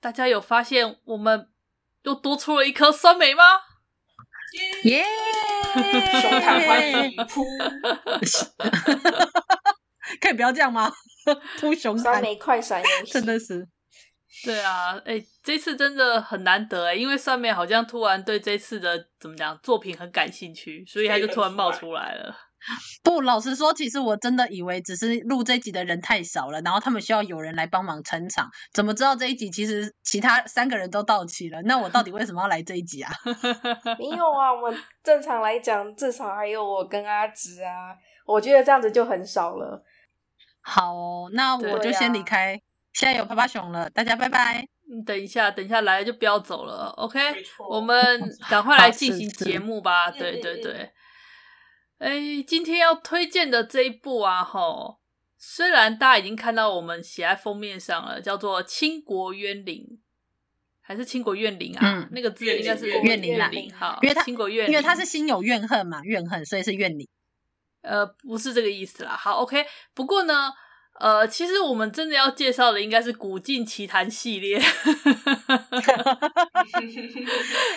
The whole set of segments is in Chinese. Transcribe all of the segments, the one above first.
大家有发现我们又多出了一颗酸梅吗？耶！熊坦欢迎扑，可以不要这样吗？扑熊酸梅快闪游戏，真的是。对啊，哎、欸，这次真的很难得哎，因为酸梅好像突然对这次的怎么讲作品很感兴趣，所以他就突然冒出来了。不，老实说，其实我真的以为只是录这集的人太少了，然后他们需要有人来帮忙撑场。怎么知道这一集其实其他三个人都到齐了？那我到底为什么要来这一集啊？没有啊，我们正常来讲，至少还有我跟阿直啊。我觉得这样子就很少了。好哦，那我就先离开。啊、现在有趴趴熊了，大家拜拜。嗯，等一下，等一下来就不要走了。OK，我们 赶快来进行节目吧。对对对。哎，今天要推荐的这一部啊，吼，虽然大家已经看到我们写在封面上了，叫做《倾国怨灵》，还是《倾国怨灵》啊？嗯，那个字应该是怨灵啦，好，因为它倾国怨灵，因为他是心有怨恨嘛，怨恨，所以是怨灵。呃，不是这个意思啦。好，OK，不过呢。呃，其实我们真的要介绍的应该是《古镜奇谭》系列。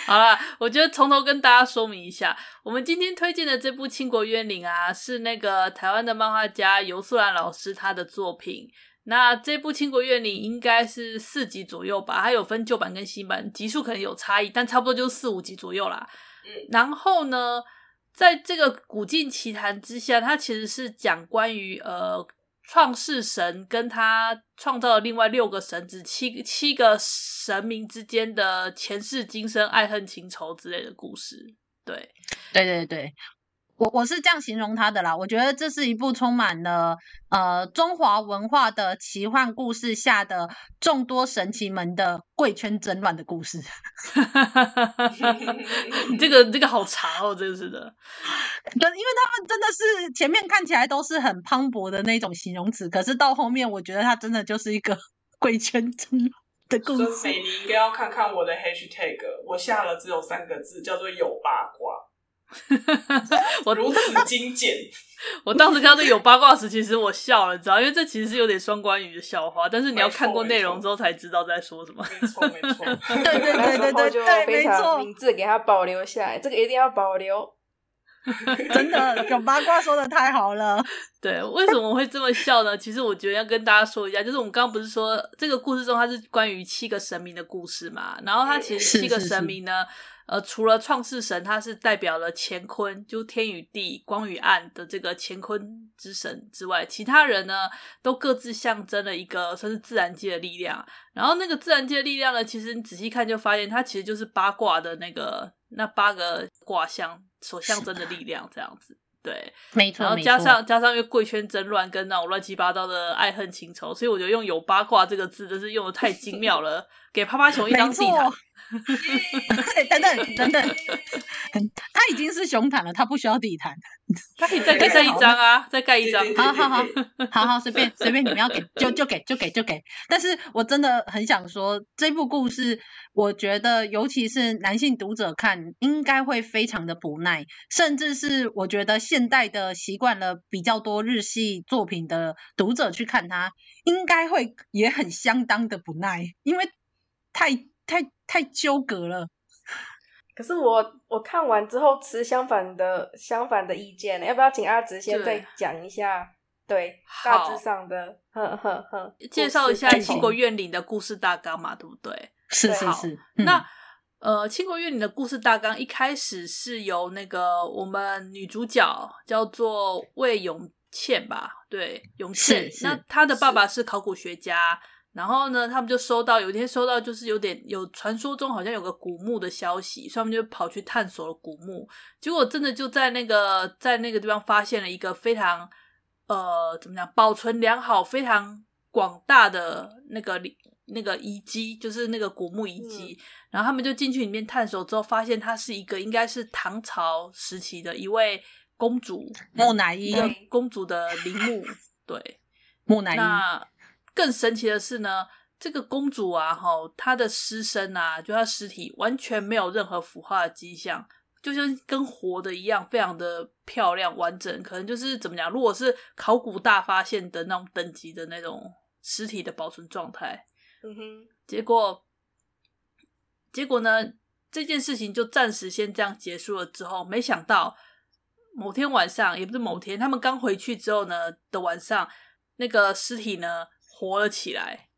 好啦，我觉得从头跟大家说明一下，我们今天推荐的这部《倾国怨灵》啊，是那个台湾的漫画家尤素兰老师他的作品。那这部《倾国怨灵》应该是四集左右吧，它有分旧版跟新版，集数可能有差异，但差不多就四五集左右啦。嗯，然后呢，在这个《古镜奇谭》之下，它其实是讲关于呃。创世神跟他创造了另外六个神子，七七个神明之间的前世今生爱恨情仇之类的故事。对，对对对。我我是这样形容他的啦，我觉得这是一部充满了呃中华文化的奇幻故事下的众多神奇门的贵圈争乱的故事。你这个这个好长哦，真是的。对，因为他们真的是前面看起来都是很磅礴的那种形容词，可是到后面我觉得它真的就是一个 贵圈争乱的故事。所以你应该要看看我的 hashtag，我下了只有三个字，叫做有八卦。我如此精简，我当时看到这有八卦时，其实我笑了，知道？因为这其实是有点双关语的笑话，但是你要看过内容之后才知道在说什么。没错，没错，对对对对对，就非常明智，给它保留下来，这个一定要保留。真的有八卦说的太好了。对，为什么会这么笑呢？其实我觉得要跟大家说一下，就是我们刚刚不是说这个故事中它是关于七个神明的故事嘛？然后它其实七个神明呢。呃，除了创世神，它是代表了乾坤，就天与地、光与暗的这个乾坤之神之外，其他人呢，都各自象征了一个算是自然界的力量。然后那个自然界的力量呢，其实你仔细看就发现，它其实就是八卦的那个那八个卦象所象征的力量，这样子。对，没错。然后加上加上因为贵圈争乱跟那种乱七八糟的爱恨情仇，所以我觉得用有八卦这个字真是用的太精妙了，给趴趴熊一张地毯。等等等等，他已经是熊毯了，他不需要地毯，他可以再盖一张啊，再盖一张。好好好，好好随便随便，你们要给就就给就给就给。但是我真的很想说，这部故事，我觉得尤其是男性读者看，应该会非常的不耐，甚至是我觉得现代的习惯了比较多日系作品的读者去看它，应该会也很相当的不耐，因为太。太太纠葛了，可是我我看完之后持相反的相反的意见，要不要请阿直先再讲一下？对，大致上的，呵呵呵，介绍一下《倾国怨灵》的故事大纲嘛，对不对？是是是。嗯、那呃，《倾国怨灵》的故事大纲一开始是由那个我们女主角叫做魏永倩吧？对，永倩。那她的爸爸是考古学家。然后呢，他们就收到有一天收到，就是有点有传说中好像有个古墓的消息，所以他们就跑去探索了古墓。结果真的就在那个在那个地方发现了一个非常呃怎么讲保存良好、非常广大的那个那个遗迹，就是那个古墓遗迹，嗯、然后他们就进去里面探索之后，发现它是一个应该是唐朝时期的一位公主木乃伊，一个公主的陵墓，对，木乃伊。那更神奇的是呢，这个公主啊，哈，她的尸身啊，就她尸体完全没有任何腐化的迹象。就像跟活的一样，非常的漂亮完整，可能就是怎么讲？如果是考古大发现的那种等级的那种尸体的保存状态，嗯哼，结果结果呢？这件事情就暂时先这样结束了。之后，没想到某天晚上，也不是某天，他们刚回去之后呢的晚上，那个尸体呢活了起来，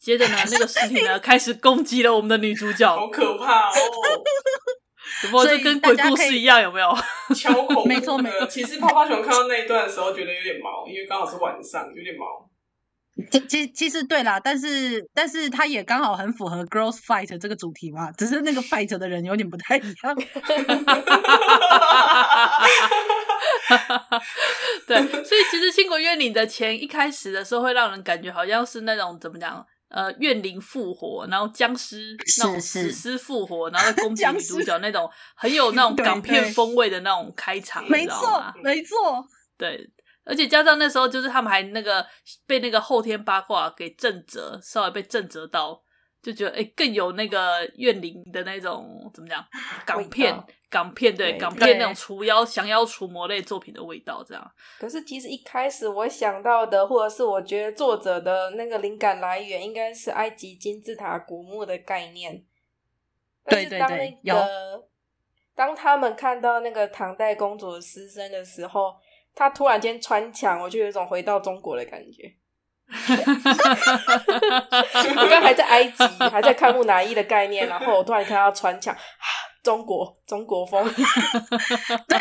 接着呢，那个尸体呢 开始攻击了我们的女主角，好可怕哦！不过就跟鬼故事一样，有没有？超恐怖的。没错没错。其实泡泡熊看到那一段的时候，觉得有点毛，因为刚好是晚上，有点毛。其其其实对啦，但是但是他也刚好很符合 girls fight 这个主题嘛，只是那个 fight 的人有点不太一样。对，所以其实《倾国怨灵》的前一开始的时候，会让人感觉好像是那种怎么讲？呃，怨灵复活，然后僵尸那种死尸复活，然后攻击女主角那种很有 那种港片风味的那种开场，没错，没错，对，而且加上那时候就是他们还那个被那个后天八卦给震折，稍微被震折到。就觉得哎，更有那个怨灵的那种怎么讲？港片，港片对，对港片那种除妖、降妖除魔类作品的味道，这样。可是其实一开始我想到的，或者是我觉得作者的那个灵感来源，应该是埃及金字塔古墓的概念。对对对，但是当那个有当他们看到那个唐代公主的尸身的时候，她突然间穿墙，我就有一种回到中国的感觉。我刚还在埃及，还在看木乃伊的概念，然后我突然看到穿墙，中国中国风。对，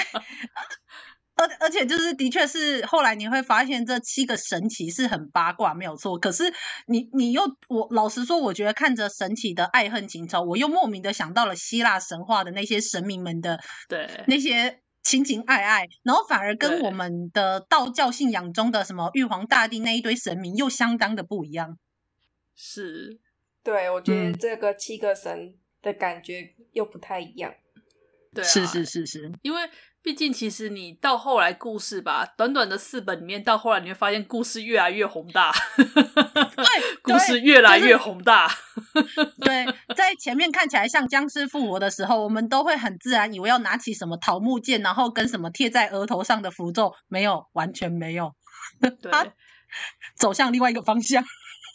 而而且就是的确是后来你会发现这七个神奇是很八卦，没有错。可是你你又我老实说，我觉得看着神奇的爱恨情仇，我又莫名的想到了希腊神话的那些神明们的对那些。情情爱爱，然后反而跟我们的道教信仰中的什么玉皇大帝那一堆神明又相当的不一样。是，对，我觉得这个七个神的感觉又不太一样。嗯、对、啊，是是是是，因为。毕竟，其实你到后来故事吧，短短的四本里面，到后来你会发现故事越来越宏大，对，故事越来越宏大。对，在前面看起来像僵尸复活的时候，我们都会很自然以为要拿起什么桃木剑，然后跟什么贴在额头上的符咒，没有，完全没有。对，走向另外一个方向。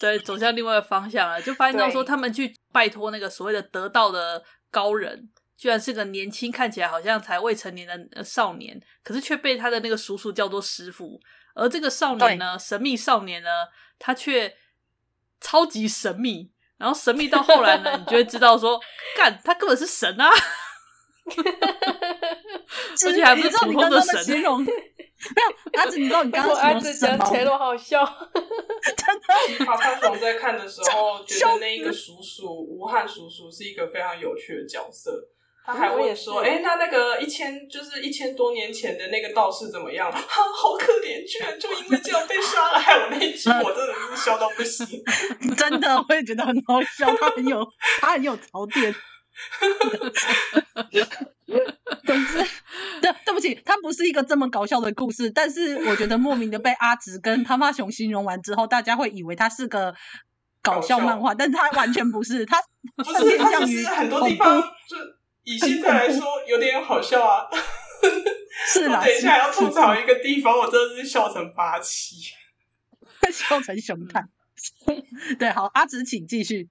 对，走向另外一个方向了，就发现到说他们去拜托那个所谓的得道的高人。居然是个年轻，看起来好像才未成年的少年，可是却被他的那个叔叔叫做师傅。而这个少年呢，神秘少年呢，他却超级神秘。然后神秘到后来呢，你就会知道说，干他根本是神啊！而且还不是普通的神。没有，阿紫，你知道你刚刚阿紫讲起来都好笑。真的，泡泡熊在看的时候，觉得那一个叔叔吴汉叔叔是一个非常有趣的角色。他还问说：“哎、欸，那那个一千就是一千多年前的那个道士怎么样？哈，好可怜，居然就因为这样被杀了。害我那一集我真的是笑到不行，真的，我也觉得很好笑。他很有，他很有槽点。总之，对，对不起，它不是一个这么搞笑的故事，但是我觉得莫名的被阿直跟他妈熊形容完之后，大家会以为它是个搞笑漫画，但是他完全不是，它 不是，它其实很多地方就。”以现在来说，有点好笑啊！是啦，我等一下要吐槽一个地方，我真的是笑成八七，笑成熊蛋。对，好，阿紫，请继续。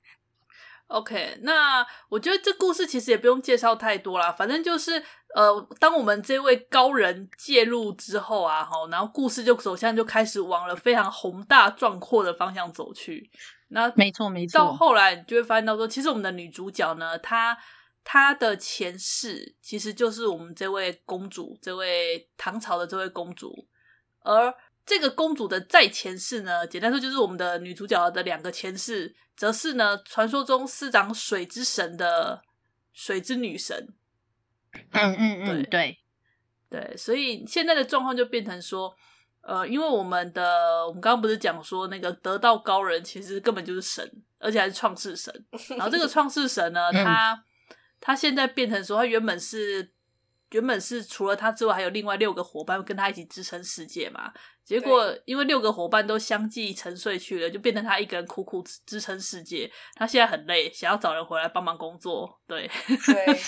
OK，那我觉得这故事其实也不用介绍太多啦，反正就是呃，当我们这位高人介入之后啊，哈，然后故事就首先就开始往了非常宏大壮阔的方向走去。那没错，没错。到后来你就会发现到说，其实我们的女主角呢，她。她的前世其实就是我们这位公主，这位唐朝的这位公主，而这个公主的在前世呢，简单说就是我们的女主角的两个前世，则是呢传说中司掌水之神的水之女神。嗯嗯嗯，对对对，所以现在的状况就变成说，呃，因为我们的我们刚刚不是讲说那个得道高人其实根本就是神，而且还是创世神。然后这个创世神呢，他他现在变成说，他原本是原本是除了他之外，还有另外六个伙伴跟他一起支撑世界嘛。结果因为六个伙伴都相继沉睡去了，就变成他一个人苦苦支撑世界。他现在很累，想要找人回来帮忙工作。对，对。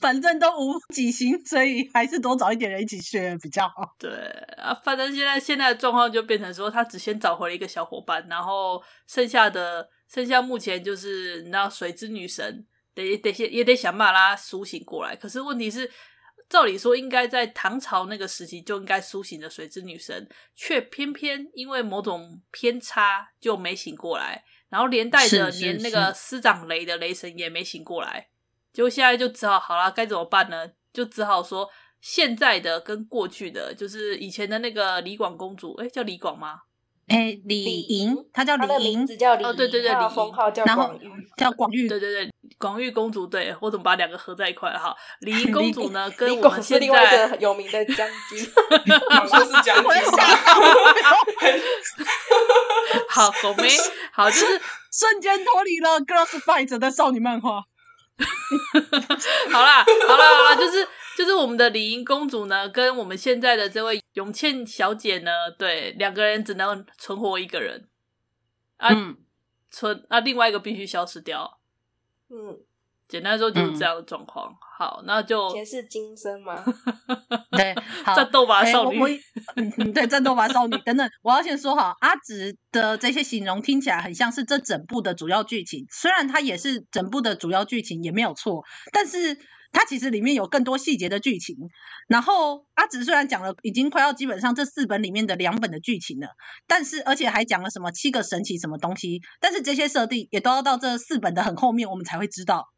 反正都无几星，所以还是多找一点人一起学比较好。对啊，反正现在现在的状况就变成说，他只先找回了一个小伙伴，然后剩下的剩下目前就是你知道水之女神得得先也得想办法让他苏醒过来。可是问题是，照理说应该在唐朝那个时期就应该苏醒的水之女神，却偏偏因为某种偏差就没醒过来，然后连带着连那个师长雷的雷神也没醒过来。就现在就只好好了，该怎么办呢？就只好说现在的跟过去的，就是以前的那个李广公主，哎，叫李广吗？哎，李莹，她叫李莹，叫李哦，对对对，李封号叫广玉，叫广玉，对对对，广玉公主，对，我怎么把两个合在一块了？哈，李莹公主呢，跟我们现在另外一个有名的将军，好像是将军吧？好，狗妹，好，就是 瞬间脱离了 Girls Fight 的少女漫画。好啦，好啦，好啦，就是就是我们的李莹公主呢，跟我们现在的这位永倩小姐呢，对，两个人只能存活一个人啊，嗯、存啊，另外一个必须消失掉。嗯，简单说就是这样的状况。嗯好，那就前世今生嘛。对，好，战斗吧少女。欸、嗯，对，战斗吧少女等等。我要先说好，阿直的这些形容听起来很像是这整部的主要剧情，虽然它也是整部的主要剧情，也没有错，但是它其实里面有更多细节的剧情。然后阿紫虽然讲了已经快要基本上这四本里面的两本的剧情了，但是而且还讲了什么七个神奇什么东西，但是这些设定也都要到这四本的很后面我们才会知道，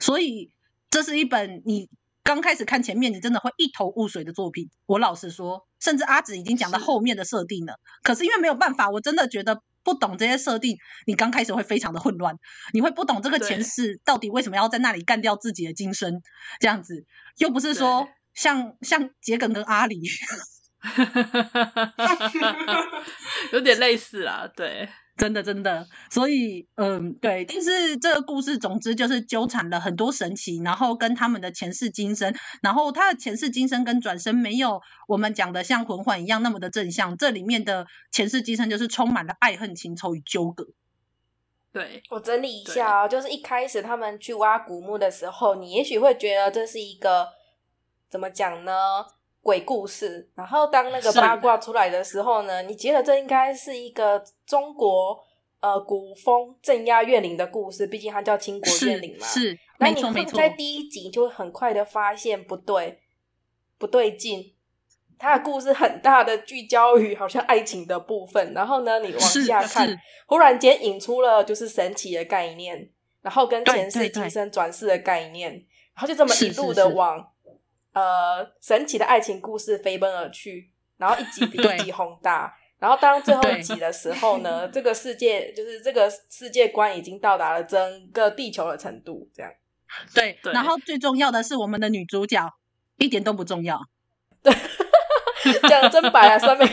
所以。这是一本你刚开始看前面，你真的会一头雾水的作品。我老实说，甚至阿紫已经讲到后面的设定了。可是因为没有办法，我真的觉得不懂这些设定，你刚开始会非常的混乱，你会不懂这个前世到底为什么要在那里干掉自己的今生，这样子。又不是说像像桔梗跟阿里，有点类似啊，对。真的，真的，所以，嗯，对，但是这个故事，总之就是纠缠了很多神奇，然后跟他们的前世今生，然后他的前世今生跟转生没有我们讲的像魂环一样那么的正向，这里面的前世今生就是充满了爱恨情仇与纠葛。对，我整理一下哦，就是一开始他们去挖古墓的时候，你也许会觉得这是一个怎么讲呢？鬼故事，然后当那个八卦出来的时候呢，你觉得这应该是一个中国呃古风镇压怨灵的故事，毕竟它叫倾国怨灵嘛。是，是那你会在第一集就会很快的发现不对，不对劲。它的故事很大的聚焦于好像爱情的部分，然后呢，你往下看，忽然间引出了就是神奇的概念，然后跟前世今生转世的概念，然后就这么一路的往。呃，神奇的爱情故事飞奔而去，然后一集比 一集宏大。然后当最后一集的时候呢，这个世界就是这个世界观已经到达了整个地球的程度，这样。对，对，然后最重要的是我们的女主角一点都不重要。对，讲的真白啊，上面。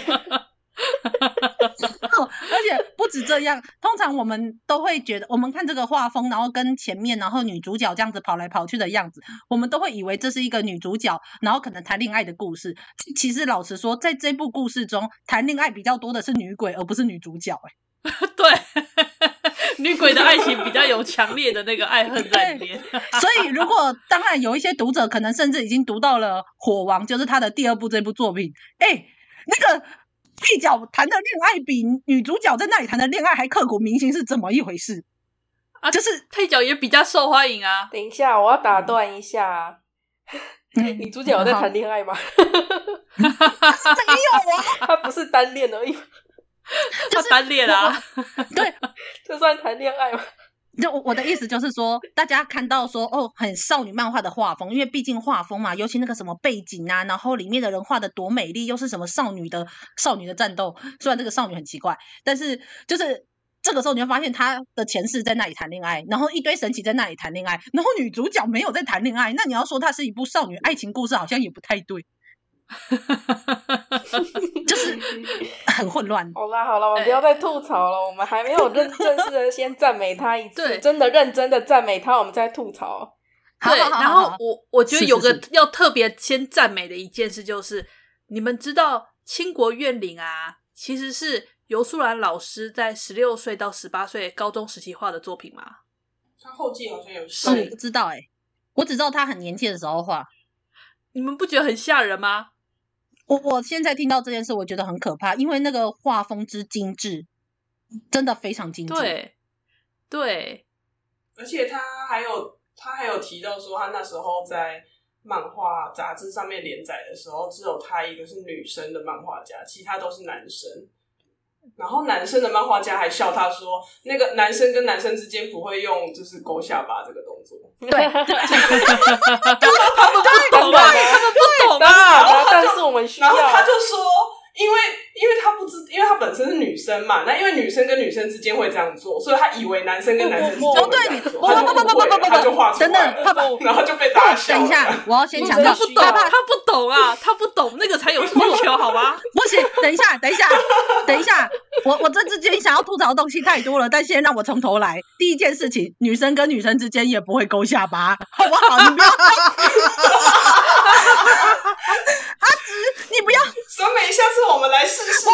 而且不止这样，通常我们都会觉得，我们看这个画风，然后跟前面，然后女主角这样子跑来跑去的样子，我们都会以为这是一个女主角，然后可能谈恋爱的故事。其实老实说，在这部故事中，谈恋爱比较多的是女鬼，而不是女主角。哎，对，女鬼的爱情比较有强烈的那个爱恨在里面。所以，如果 当然有一些读者可能甚至已经读到了《火王》，就是他的第二部这部作品，哎，那个。配角谈的恋爱比女主角在那里谈的恋爱还刻骨铭心，是怎么一回事啊？就是配角也比较受欢迎啊。等一下，我要打断一下，嗯、女主角有在谈恋爱吗？没有啊，她不是单恋而已，她单恋啊。对，这算谈恋爱吗？就我的意思就是说，大家看到说哦，很少女漫画的画风，因为毕竟画风嘛，尤其那个什么背景啊，然后里面的人画的多美丽，又是什么少女的少女的战斗。虽然这个少女很奇怪，但是就是这个时候你会发现她的前世在那里谈恋爱，然后一堆神奇在那里谈恋爱，然后女主角没有在谈恋爱。那你要说它是一部少女爱情故事，好像也不太对。就是很混乱。好啦好啦，我们不要再吐槽了，欸、我们还没有认正式的 先赞美他一次，真的认真的赞美他，我们再吐槽。对，然后我我觉得有个要特别先赞美的一件事，就是，是，是你们知道《倾国怨灵》啊，其实是游素兰老师在十六岁到十八岁高中时期画的作品吗？他后记好像有，是不知道哎、欸，我只知道他很年轻的时候画。你们不觉得很吓人吗？我我现在听到这件事，我觉得很可怕，因为那个画风之精致，真的非常精致。对，对，而且他还有他还有提到说，他那时候在漫画杂志上面连载的时候，只有他一个是女生的漫画家，其他都是男生。然后男生的漫画家还笑他说，那个男生跟男生之间不会用就是勾下巴这个动作。对，对他们不懂啊，他们不懂啊。但是我们需要，然后他就说。因为，因为他不知，因为他本身是女生嘛，那因为女生跟女生之间会这样做，所以他以为男生跟男生之间会这样做，他就不会，他就画出来，等等，然后就被打笑。等一下，我要先强调，他不懂，他不懂啊，他不懂那个才有需求，好吗？不行，等一下，等一下，等一下，我我这之间想要吐槽的东西太多了，但先让我从头来。第一件事情，女生跟女生之间也不会勾下巴，好不好？你不要。阿直，你不要审美，下次我们来试试。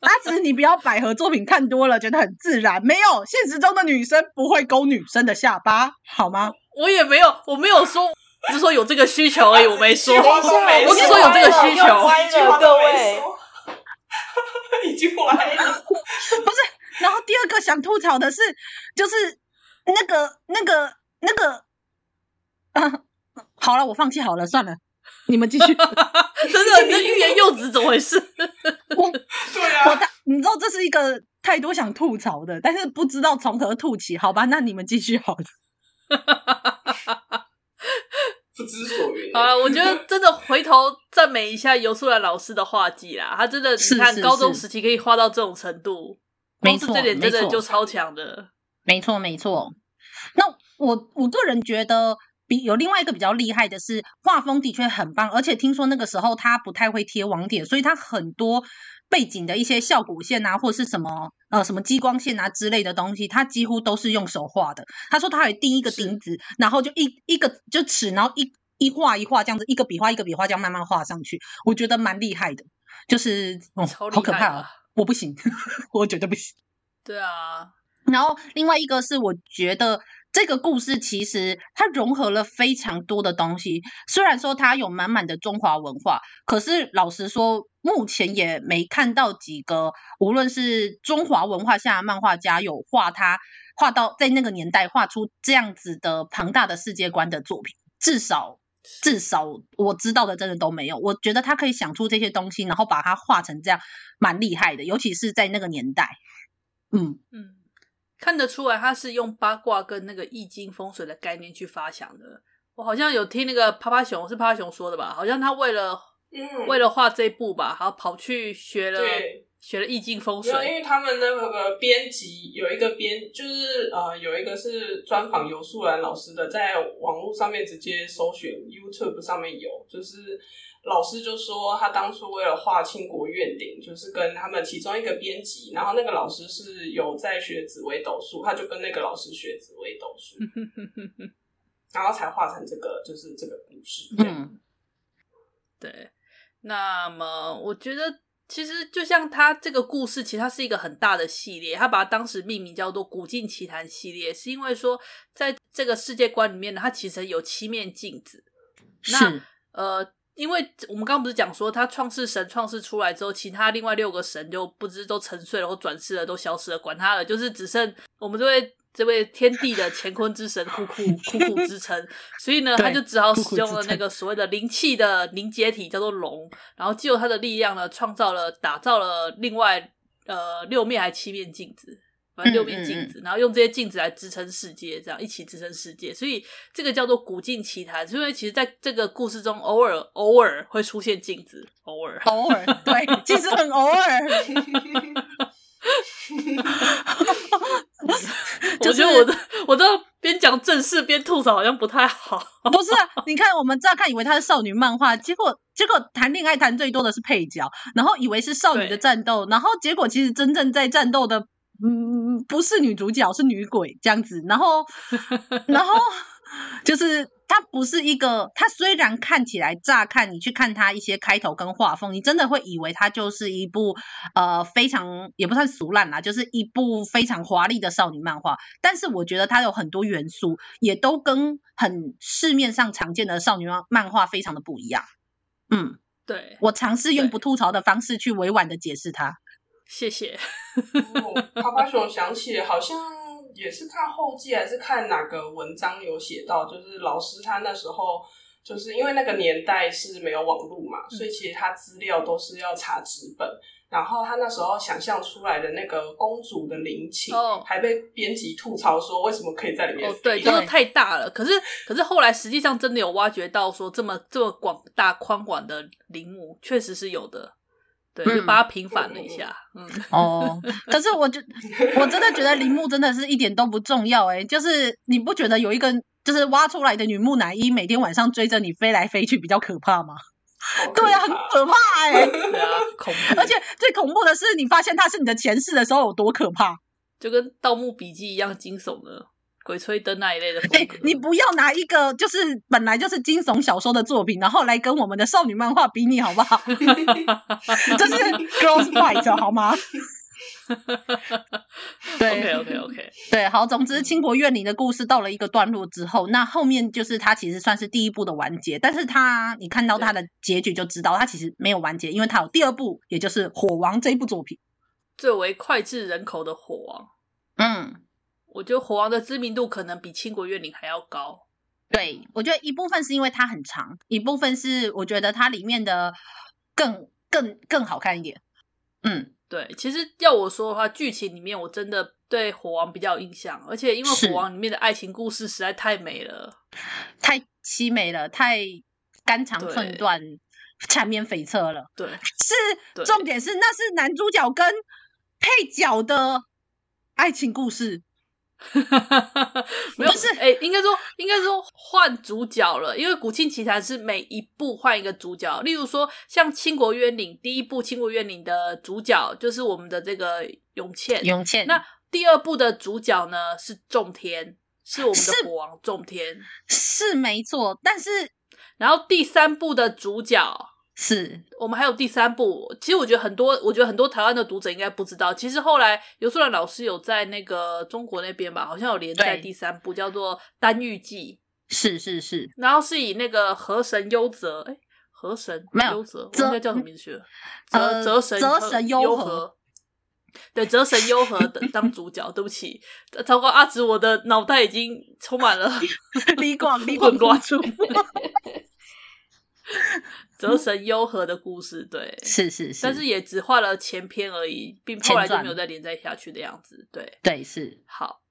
阿紫，你不要百合作品看多了，觉得很自然。没有，现实中的女生不会勾女生的下巴，好吗？我也没有，我没有说，只是说有这个需求而已，我没说。我是说有这个需求。各位，已经歪了。不是，然后第二个想吐槽的是，就是那个、那个、那个，啊。好了，我放弃好了，算了，你们继续。真的，你的欲言又止，怎么回事？我，对啊，我你知道这是一个太多想吐槽的，但是不知道从何吐起。好吧，那你们继续好了。不知所云。好了，我觉得真的回头赞美一下尤素兰老师的画技啦，他真的，你看高中时期可以画到这种程度，没错，这点真的就超强的。没错，没错。那我我个人觉得。有另外一个比较厉害的是，画风的确很棒，而且听说那个时候他不太会贴网点，所以他很多背景的一些效果线啊，或者是什么呃什么激光线啊之类的东西，他几乎都是用手画的。他说他有钉一个钉子，然后就一一个就尺，然后一一画一画这样子，一个笔画一个笔画这样慢慢画上去，我觉得蛮厉害的。就是哦，好可怕啊！我不行，我绝对不行。对啊，然后另外一个是我觉得。这个故事其实它融合了非常多的东西，虽然说它有满满的中华文化，可是老实说，目前也没看到几个无论是中华文化下漫画家有画它画到在那个年代画出这样子的庞大的世界观的作品，至少至少我知道的真的都没有。我觉得他可以想出这些东西，然后把它画成这样，蛮厉害的，尤其是在那个年代。嗯嗯。看得出来，他是用八卦跟那个易经风水的概念去发想的。我好像有听那个趴趴熊，是趴趴熊说的吧？好像他为了、嗯、为了画这一部吧，然后跑去学了对学了易经风水。因为他们那个编辑有一个编，就是呃有一个是专访游素兰老师的，在网络上面直接搜寻 YouTube 上面有，就是。老师就说，他当初为了画《倾国怨灵》，就是跟他们其中一个编辑，然后那个老师是有在学紫微斗数，他就跟那个老师学紫微斗数，然后才画成这个，就是这个故事。嗯，对。那么，我觉得其实就像他这个故事，其实它是一个很大的系列，他把它当时命名叫做《古镜奇谭》系列，是因为说在这个世界观里面呢，它其实有七面镜子。那呃。因为我们刚刚不是讲说，他创世神创世出来之后，其他另外六个神就不知都沉睡了或转世了，都消失了，管他了，就是只剩我们这位这位天地的乾坤之神酷酷 酷酷之称，所以呢，他就只好使用了那个所谓的灵气的凝结体，叫做龙，然后借由他的力量呢，创造了打造了另外呃六面还七面镜子。反正六面镜子，嗯嗯、然后用这些镜子来支撑世界，这样一起支撑世界，所以这个叫做古镜奇谭。因为其实在这个故事中，偶尔偶尔会出现镜子，偶尔偶尔对，其实很偶尔。我觉得我的 我的边讲正事边吐槽好像不太好。不是啊，你看我们乍看以为它是少女漫画，结果结果谈恋爱谈最多的是配角，然后以为是少女的战斗，然后结果其实真正在战斗的，嗯，不是女主角，是女鬼这样子，然后然后 就是。它不是一个，它虽然看起来乍看，你去看它一些开头跟画风，你真的会以为它就是一部呃非常也不算俗烂啦，就是一部非常华丽的少女漫画。但是我觉得它有很多元素，也都跟很市面上常见的少女漫漫画非常的不一样。嗯，对，我尝试用不吐槽的方式去委婉的解释它。谢谢。趴趴熊想起好像。也是看后记还是看哪个文章有写到，就是老师他那时候就是因为那个年代是没有网络嘛，所以其实他资料都是要查纸本。然后他那时候想象出来的那个公主的陵寝，哦，还被编辑吐槽说为什么可以在里面？哦，对，就是太大了。可是可是后来实际上真的有挖掘到说这么这么广大宽广的陵墓，确实是有的。对，就把它平反了一下。嗯，嗯哦，可是我就我真的觉得铃木真的是一点都不重要哎，就是你不觉得有一个就是挖出来的女木乃伊每天晚上追着你飞来飞去比较可怕吗？对啊，很可怕哎，对啊，恐怖。而且最恐怖的是，你发现他是你的前世的时候有多可怕，就跟《盗墓笔记》一样惊悚的。鬼吹灯那一类的，哎、欸，你不要拿一个就是本来就是惊悚小说的作品，然后来跟我们的少女漫画比拟好不好？这是 Girls Fight 好吗？对，OK OK OK，对，好，总之倾国怨灵的故事到了一个段落之后，那后面就是它其实算是第一部的完结，但是它你看到它的结局就知道它其实没有完结，因为它有第二部，也就是火王这一部作品，最为脍炙人口的火王，嗯。我觉得火王的知名度可能比倾国怨灵还要高。对，我觉得一部分是因为它很长，一部分是我觉得它里面的更更更好看一点。嗯，对。其实要我说的话，剧情里面我真的对火王比较有印象，而且因为火王里面的爱情故事实在太美了，太凄美了，太肝肠寸断、缠绵悱恻了。对，是重点是那是男主角跟配角的爱情故事。没有是哎、欸，应该说应该说换主角了，因为《古庆奇谭》是每一部换一个主角。例如说，像《倾国怨灵》第一部《倾国怨灵》的主角就是我们的这个永倩。永倩。那第二部的主角呢是仲天，是我们的国王仲天，是，是没错。但是，然后第三部的主角。是我们还有第三部，其实我觉得很多，我觉得很多台湾的读者应该不知道，其实后来尤素兰老师有在那个中国那边吧，好像有连载第三部，叫做《丹玉记》。是是是，然后是以那个河神优泽，哎，河神没有优泽，我应该叫什么名字去了？泽泽神泽神优和，对，泽神优和的当主角。对不起，糟糕，阿紫，我的脑袋已经充满了李广李广乱出。泽神幽和的故事，对，是是是，但是也只画了前篇而已，并后来就没有再连载下去的样子，对对是。好，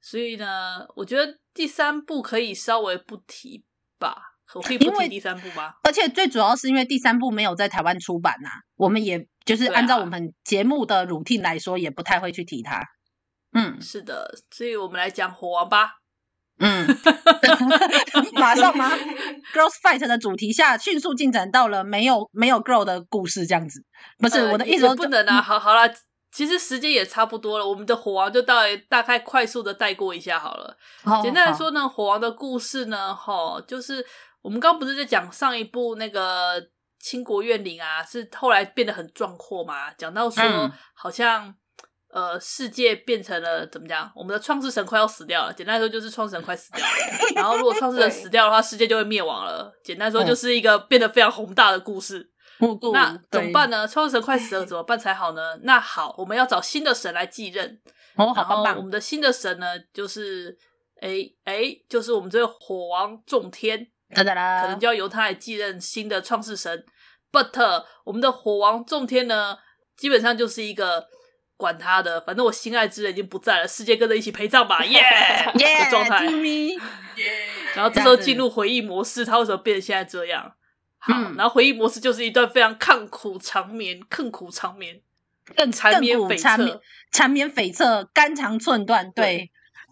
所以呢，我觉得第三部可以稍微不提吧，可以不提第三部吗？而且最主要是因为第三部没有在台湾出版呐、啊，我们也就是按照我们节目的 routine 来说，也不太会去提它。嗯，是的，所以我们来讲火王吧。嗯，马上吗？Girls Fight 的主题下，迅速进展到了没有没有 girl 的故事，这样子。不是、呃、我的意思，不能啊。好好了，其实时间也差不多了，我们的火王就大大概快速的带过一下好了。哦、简单来说呢，火王的故事呢，哈，就是我们刚刚不是在讲上一部那个倾国怨灵啊，是后来变得很壮阔嘛，讲到说、嗯、好像。呃，世界变成了怎么讲？我们的创世神快要死掉了。简单来说，就是创世神快死掉了。然后，如果创世神死掉的话，世界就会灭亡了。简单说，就是一个变得非常宏大的故事。嗯、那怎么办呢？创世神快死了，怎么办才好呢？那好，我们要找新的神来继任。哦，好棒棒！我们的新的神呢，就是哎哎，就是我们这个火王仲天。哒哒啦，可能就要由他来继任新的创世神。But 我们的火王仲天呢，基本上就是一个。管他的，反正我心爱之人已经不在了，世界跟着一起陪葬吧，耶耶的状态。Yeah! 然后这时候进入回忆模式，他为什么变成现在这样？好，嗯、然后回忆模式就是一段非常抗苦长眠、刻苦长眠、更缠绵悱恻、缠绵悱恻、肝肠寸断。对，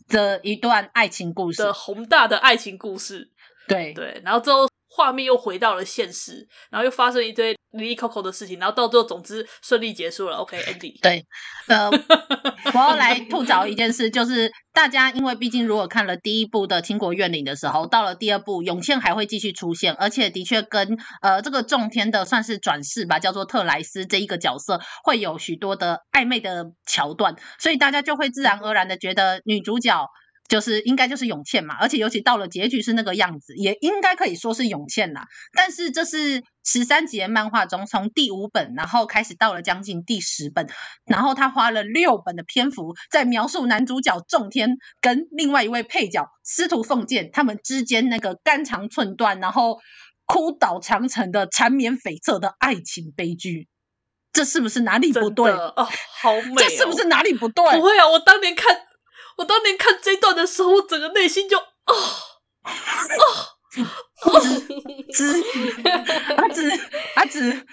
的一段爱情故事的宏大的爱情故事。对对，然后之后画面又回到了现实，然后又发生一堆离离扣扣的事情，然后到最后总之顺利结束了。OK，Andy。对，呃，我要来吐槽一件事，就是大家因为毕竟如果看了第一部的《倾国怨灵》的时候，到了第二部永茜还会继续出现，而且的确跟呃这个仲天的算是转世吧，叫做特莱斯这一个角色会有许多的暧昧的桥段，所以大家就会自然而然的觉得女主角。就是应该就是永倩嘛，而且尤其到了结局是那个样子，也应该可以说是永倩啦。但是这是十三集的漫画中，从第五本然后开始到了将近第十本，然后他花了六本的篇幅在描述男主角仲天跟另外一位配角司徒凤剑他们之间那个肝肠寸断，然后哭倒长城的缠绵悱恻的爱情悲剧。这是不是哪里不对？哦，好美哦！这是不是哪里不对？不会啊，我当年看。我当年看这段的时候，我整个内心就啊啊！子阿紫阿紫，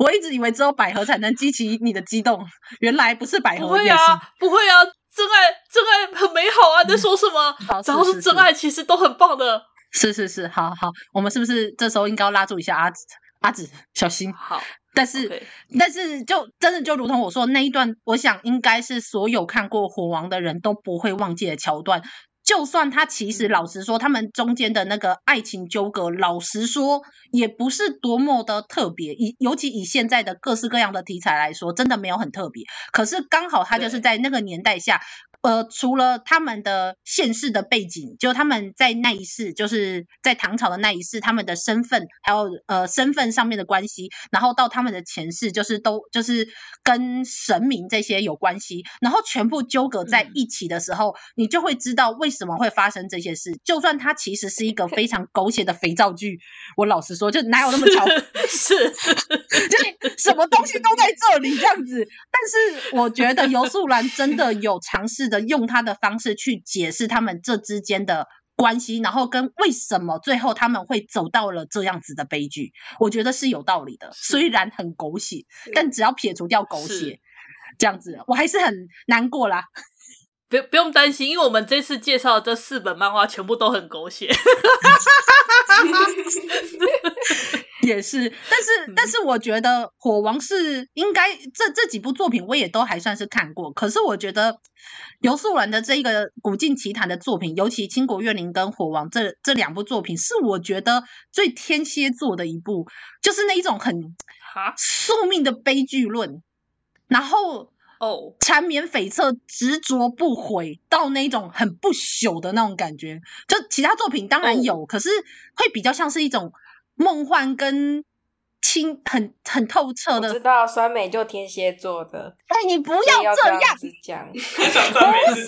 我一直以为只有百合才能激起你的激动，原来不是百合。不会啊，不会啊，真爱真爱很美好啊！你在说什么？只要是真爱，其实都很棒的。是是是，好好，我们是不是这时候应该要拉住一下阿紫？阿紫，小心。好。但是，Okay. 但是，就真的就如同我说的那一段，我想应该是所有看过《火王》的人都不会忘记的桥段。就算他其实老实说，他们中间的那个爱情纠葛，老实说也不是多么的特别。以尤其以现在的各式各样的题材来说，真的没有很特别。可是刚好他就是在那个年代下。呃，除了他们的现世的背景，就他们在那一世，就是在唐朝的那一世，他们的身份还有呃身份上面的关系，然后到他们的前世，就是都就是跟神明这些有关系，然后全部纠葛在一起的时候，嗯、你就会知道为什么会发生这些事。就算它其实是一个非常狗血的肥皂剧，我老实说，就哪有那么巧？是，就是什么东西都在这里这样子。但是我觉得游素兰真的有尝试。的用他的方式去解释他们这之间的关系，然后跟为什么最后他们会走到了这样子的悲剧，我觉得是有道理的。虽然很狗血，但只要撇除掉狗血，这样子我还是很难过啦。不不用担心，因为我们这次介绍的这四本漫画全部都很狗血。也是，但是但是我觉得火王是应该这这几部作品我也都还算是看过，可是我觉得刘素兰的这一个古今奇谭的作品，尤其《倾国怨灵》跟《火王》这这两部作品，是我觉得最天蝎座的一部，就是那一种很宿命的悲剧论，然后哦。缠绵悱恻、执着不悔到那一种很不朽的那种感觉。就其他作品当然有，可是会比较像是一种。梦幻跟清很很透彻的，知道酸美就天蝎座的。哎，你不要这样子讲，不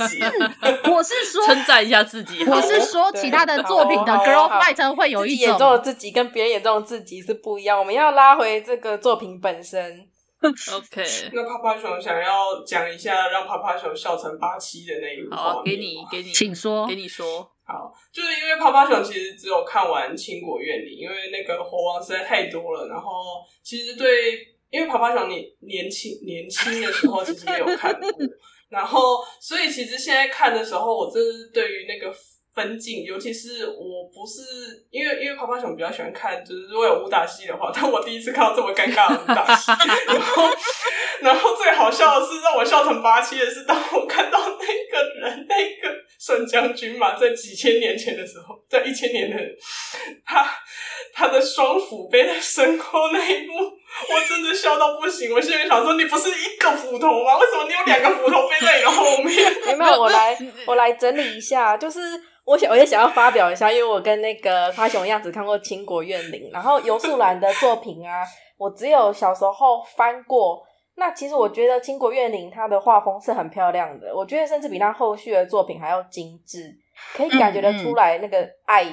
是，我是说 称赞一下自己。我是说其他的作品的 girl fight 会有一种演中的自己跟别人眼中的自己是不一样。我们要拉回这个作品本身。OK，那趴趴熊想要讲一下让趴趴熊笑成八七的那一部，好，给你，给你，请说，给你说。好，就是因为泡泡熊其实只有看完《倾国怨灵》，因为那个猴王实在太多了。然后其实对，因为泡泡熊你年轻年轻的时候其实也有看过，然后所以其实现在看的时候，我真是对于那个。分镜，尤其是我不是因为因为泡泡熊比较喜欢看，就是如果有武打戏的话，但我第一次看到这么尴尬的武打戏，然后然后最好笑的是让我笑成八七的是，当我看到那个人那个沈将军嘛，在几千年前的时候，在一千年的他他的双斧背在身后那一幕，我真的笑到不行。我现在想说，你不是一个斧头吗？为什么你有两个斧头背在你的后面？有 没有？我来我来整理一下，就是。我想，我也想要发表一下，因为我跟那个花熊一样，子看过《倾国怨灵》，然后游素兰的作品啊，我只有小时候翻过。那其实我觉得《倾国怨灵》它的画风是很漂亮的，我觉得甚至比他后续的作品还要精致，可以感觉得出来那个爱，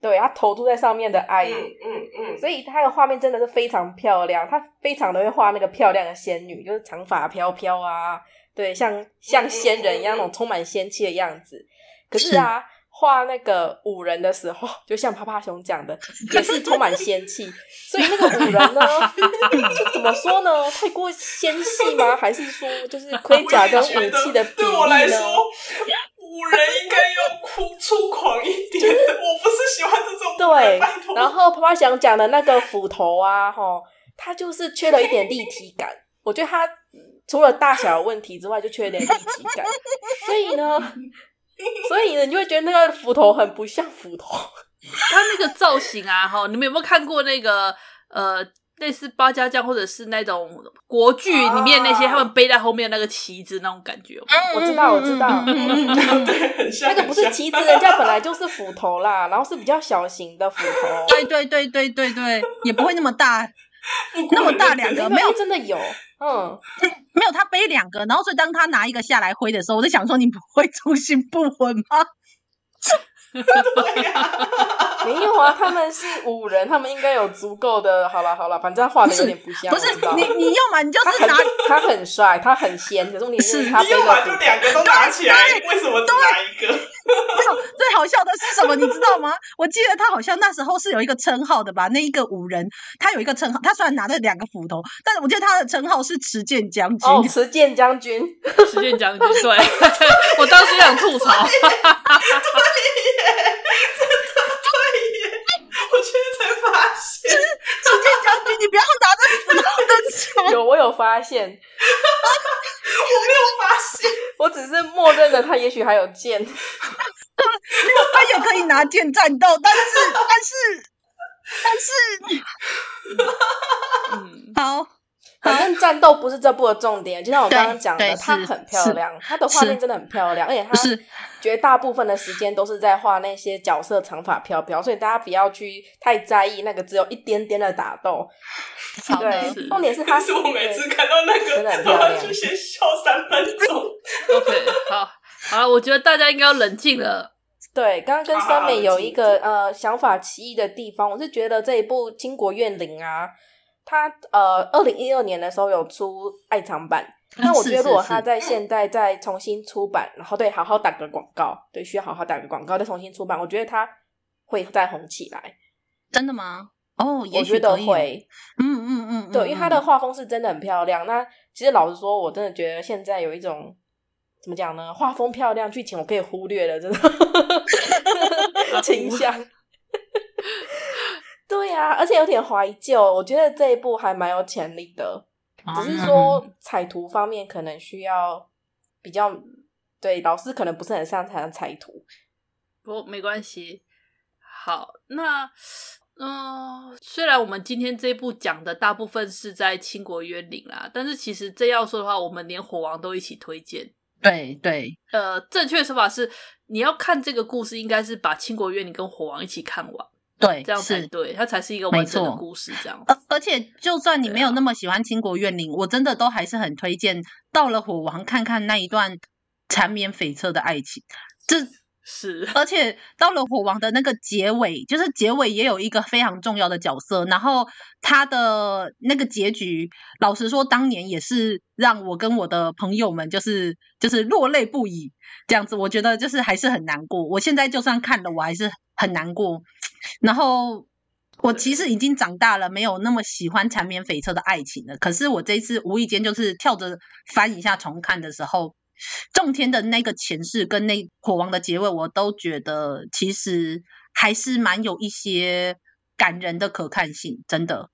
对，他投注在上面的爱，嗯嗯，嗯，所以他的画面真的是非常漂亮，他非常的会画那个漂亮的仙女，就是长发飘飘啊，对，像像仙人一样那种充满仙气的样子。可是啊。是画那个五人的时候，就像趴趴熊讲的，也是充满仙气。所以那个五人呢，就怎么说呢？太过纤细吗？还是说就是盔甲跟武器的比例呢？对我来说，五人应该要哭粗狂一点，就是，我不是喜欢这种。对，然后啪啪想讲的那个斧头啊，吼，它就是缺了一点立体感。我觉得它除了大小的问题之外，就缺了一点立体感。所以呢，所以呢，你就会觉得那个斧头很不像斧头。它那个造型啊，哈，你们有没有看过那个呃？类似八家将或者是那种国剧里面那些、啊、他们背在后面那个旗子那种感觉，我知道，我知道，那个不是旗子，人家本来就是斧头啦，然后是比较小型的斧头，对对对对对对，也不会那么大，那么大两个没有真的有，嗯，没有他背两个，然后所以当他拿一个下来挥的时候，我在想说你不会重心不稳吗？对呀，没有啊，他们是五人，他们应该有足够的。好了好了，反正画的有点不像。不是你，你要嘛，你就是拿他很帅，他很仙，可是你是他背的。你要嘛就两个都拿起来，为什么只拿一个？最好笑的是什么？你知道吗？我记得他好像那时候是有一个称号的吧？那一个五人，他有一个称号。他虽然拿了两个斧头，但是我记得他的称号是持剑将军。哦，持剑将军，持剑将军。对，我当时想吐槽耶！我现在才发现，持剑将军，你不要拿着斧头的球。有，我有发现，我没有发现，我只是默认了他，也许还有剑。他也可以拿剑战斗，但是，但是，但是，嗯，好。反正战斗不是这部的重点，就像我刚刚讲的，它很漂亮，它的画面真的很漂亮，而且它绝大部分的时间都是在画那些角色长发飘飘，所以大家不要去太在意那个只有一点点的打斗。对，重点是它。是我每次看到那个，真的很漂亮，就先笑三分钟。OK，好，好了，我觉得大家应该要冷静了。对，刚刚跟三美有一个呃想法奇异的地方，我是觉得这一部《倾国怨灵》啊。他呃，二零一二年的时候有出爱藏版，那我觉得如果他在现在再重新出版，然后对，好好打个广告，对，需要好好打个广告再重新出版，我觉得他会再红起来。真的吗？哦，我觉得会，嗯嗯嗯，嗯，对，因为他的画风是真的很漂亮。那其实老实说，我真的觉得现在有一种怎么讲呢？画风漂亮，剧情我可以忽略了，真的 倾向。对呀、啊，而且有点怀旧，我觉得这一部还蛮有潜力的，只是说彩图方面可能需要比较，对，老师可能不是很擅长彩图，不，没关系。好，那嗯、呃，虽然我们今天这一部讲的大部分是在倾国渊灵啦，但是其实这要说的话，我们连火王都一起推荐。对对，呃，正确的说法是，你要看这个故事，应该是把倾国渊灵跟火王一起看完。对，这样才对，它才是一个完整的故事。这样，而而且，就算你没有那么喜欢《倾国怨灵》，我真的都还是很推荐到了火王看看那一段缠绵悱恻的爱情。这是，而且到了火王的那个结尾，就是结尾也有一个非常重要的角色，然后他的那个结局，老实说，当年也是让我跟我的朋友们就是就是落泪不已。这样子，我觉得就是还是很难过。我现在就算看了，我还是很难过。然后我其实已经长大了，没有那么喜欢缠绵悱恻的爱情了。可是我这一次无意间就是跳着翻一下重看的时候，仲天的那个前世跟那火王的结尾，我都觉得其实还是蛮有一些感人的可看性，真的。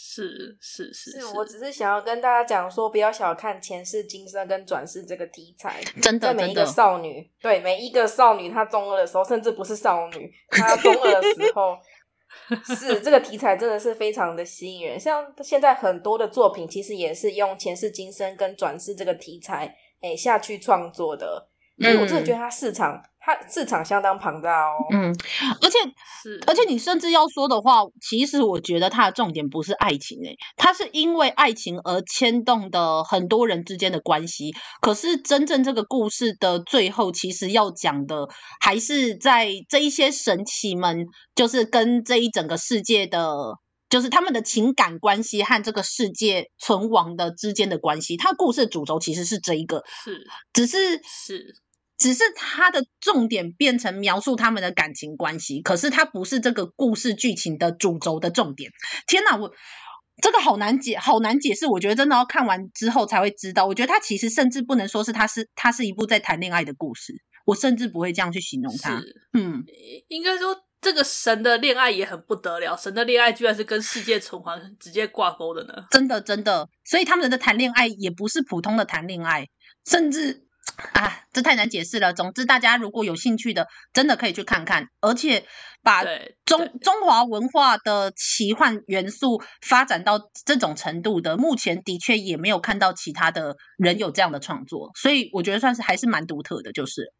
是是是，是，我只是想要跟大家讲说，不要小看前世今生跟转世这个题材。真的，在每一个少女，对每一个少女，她中二的时候，甚至不是少女，她中二的时候，是这个题材真的是非常的吸引人。像现在很多的作品，其实也是用前世今生跟转世这个题材，哎，下去创作的。所以我真的觉得它市场。它市场相当庞大哦，嗯，而且是，而且你甚至要说的话，其实我觉得它的重点不是爱情诶，它是因为爱情而牵动的很多人之间的关系。可是真正这个故事的最后，其实要讲的还是在这一些神奇们，就是跟这一整个世界的，就是他们的情感关系和这个世界存亡的之间的关系。它故事的主轴其实是这一个，是，只是是。只是他的重点变成描述他们的感情关系，可是他不是这个故事剧情的主轴的重点。天哪，我这个好难解，好难解释。我觉得真的要看完之后才会知道。我觉得他其实甚至不能说是他是他是一部在谈恋爱的故事。我甚至不会这样去形容他。嗯，应该说这个神的恋爱也很不得了，神的恋爱居然是跟世界存环直接挂钩的呢。真的，真的，所以他们的谈恋爱也不是普通的谈恋爱，甚至。啊，这太难解释了。总之，大家如果有兴趣的，真的可以去看看。而且，把中中华文化的奇幻元素发展到这种程度的，目前的确也没有看到其他的人有这样的创作，所以我觉得算是还是蛮独特的，就是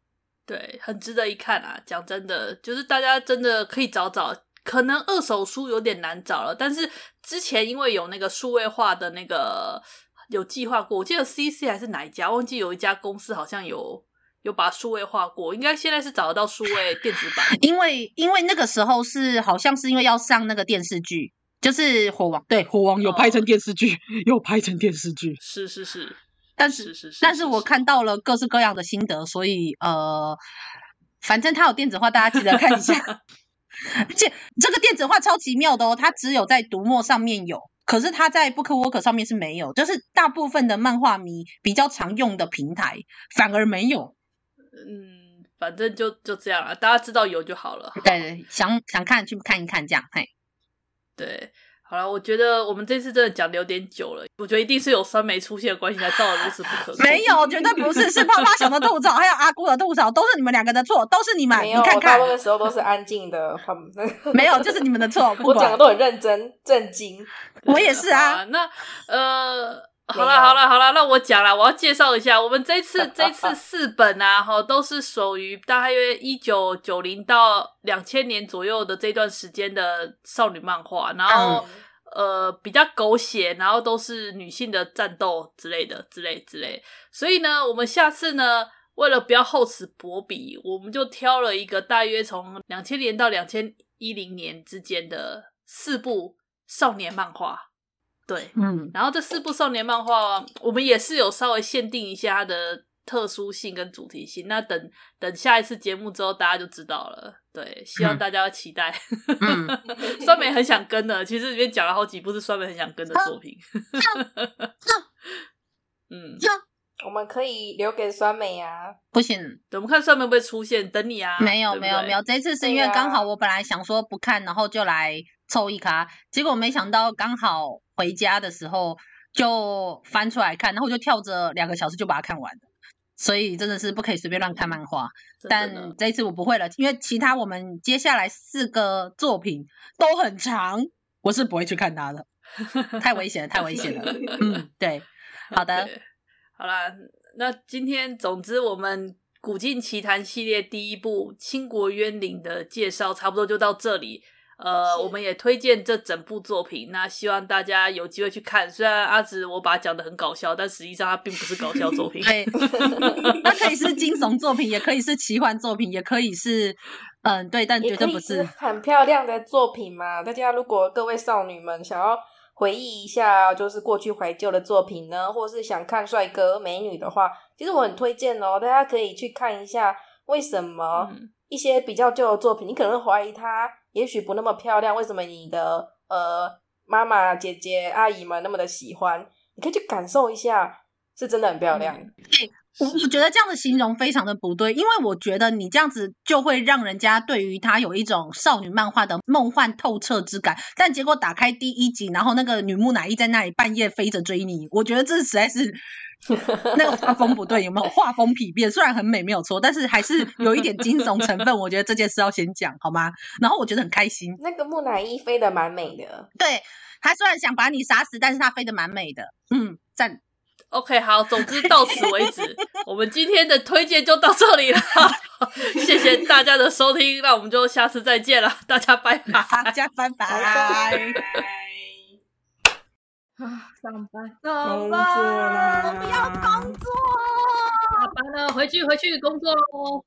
对，很值得一看啊。讲真的，就是大家真的可以找找，可能二手书有点难找了，但是之前因为有那个数位化的那个。有计划过，我记得 CC 还是哪一家，忘记有一家公司好像有有把数位化过，应该现在是找得到数位电子版。因为因为那个时候是好像是因为要上那个电视剧，就是火王，对，火王有拍成电视剧，有、哦、拍成电视剧，是是是，但是是是是，但是我看到了各式各样的心得，所以呃，反正它有电子化，大家记得看一下。而且这个电子化超奇妙的哦，它只有在读墨上面有。可是他在 BookWalker 上面是没有，就是大部分的漫画迷比较常用的平台反而没有。嗯，反正就就这样了，大家知道有就好了。对，想想看去看一看这样，嘿，对。好了，我觉得我们这次真的讲的有点久了。我觉得一定是有酸梅出现的关系才造的如此不可控。没有，绝对不是，是泡泡熊的吐槽，还有阿姑的吐槽，都是你们两个的错，都是你们。没有，你看看，我那个时候都是安静的。没有，就是你们的错。我讲的都很认真、震惊。我也是啊。啊那呃。好了好了好了，那我讲了，我要介绍一下，我们这次 这次四本啊，哈，都是属于大约一九九零到两千年左右的这段时间的少女漫画，然后、嗯、呃比较狗血，然后都是女性的战斗之类的之类之类，所以呢，我们下次呢，为了不要厚此薄彼，我们就挑了一个大约从两千年到两千一零年之间的四部少年漫画。对，嗯，然后这四部少年漫画，我们也是有稍微限定一下它的特殊性跟主题性。那等等下一次节目之后，大家就知道了。对，希望大家要期待。嗯、酸梅很想跟的，其实里面讲了好几部是酸梅很想跟的作品。嗯，我们可以留给酸梅啊。不行，等我们看酸梅会不会出现，等你啊。没有，没有，没有。这一次是因为刚好我本来想说不看，然后就来凑一咖，结果没想到刚好。回家的时候就翻出来看，然后我就跳着两个小时就把它看完了。所以真的是不可以随便乱看漫画。但这一次我不会了，因为其他我们接下来四个作品都很长，我是不会去看它的，太危险了，太危险了。嗯，对，好的好啦，那今天总之我们《古镜奇谭》系列第一部《倾国渊灵》的介绍差不多就到这里。呃，我们也推荐这整部作品，那希望大家有机会去看。虽然阿紫我把它讲的很搞笑，但实际上它并不是搞笑作品。对，它可以是惊悚作品，也可以是奇幻作品，也可以是嗯，对，但绝对不是，是很漂亮的作品嘛。大家如果各位少女们想要回忆一下，就是过去怀旧的作品呢，或是想看帅哥美女的话，其实我很推荐哦，大家可以去看一下。为什么一些比较旧的作品，你可能会怀疑它？也许不那么漂亮，为什么你的呃妈妈、姐姐、阿姨们那么的喜欢？你可以去感受一下，是真的很漂亮。我我觉得这样的形容非常的不对，因为我觉得你这样子就会让人家对于它有一种少女漫画的梦幻透彻之感。但结果打开第一集，然后那个女木乃伊在那里半夜飞着追你，我觉得这实在是。那个画风不对，有没有画风疲变？虽然很美，没有错，但是还是有一点惊悚成分。我觉得这件事要先讲好吗？然后我觉得很开心。那个木乃伊飞得蛮美的，对，他虽然想把你杀死，但是他飞得蛮美的。嗯，赞。OK，好，总之到此为止，我们今天的推荐就到这里了。谢谢大家的收听，那我们就下次再见了，大家拜拜，大家拜拜。拜拜啊，上班，上班，我不要工作，下班了，回去，回去工作喽。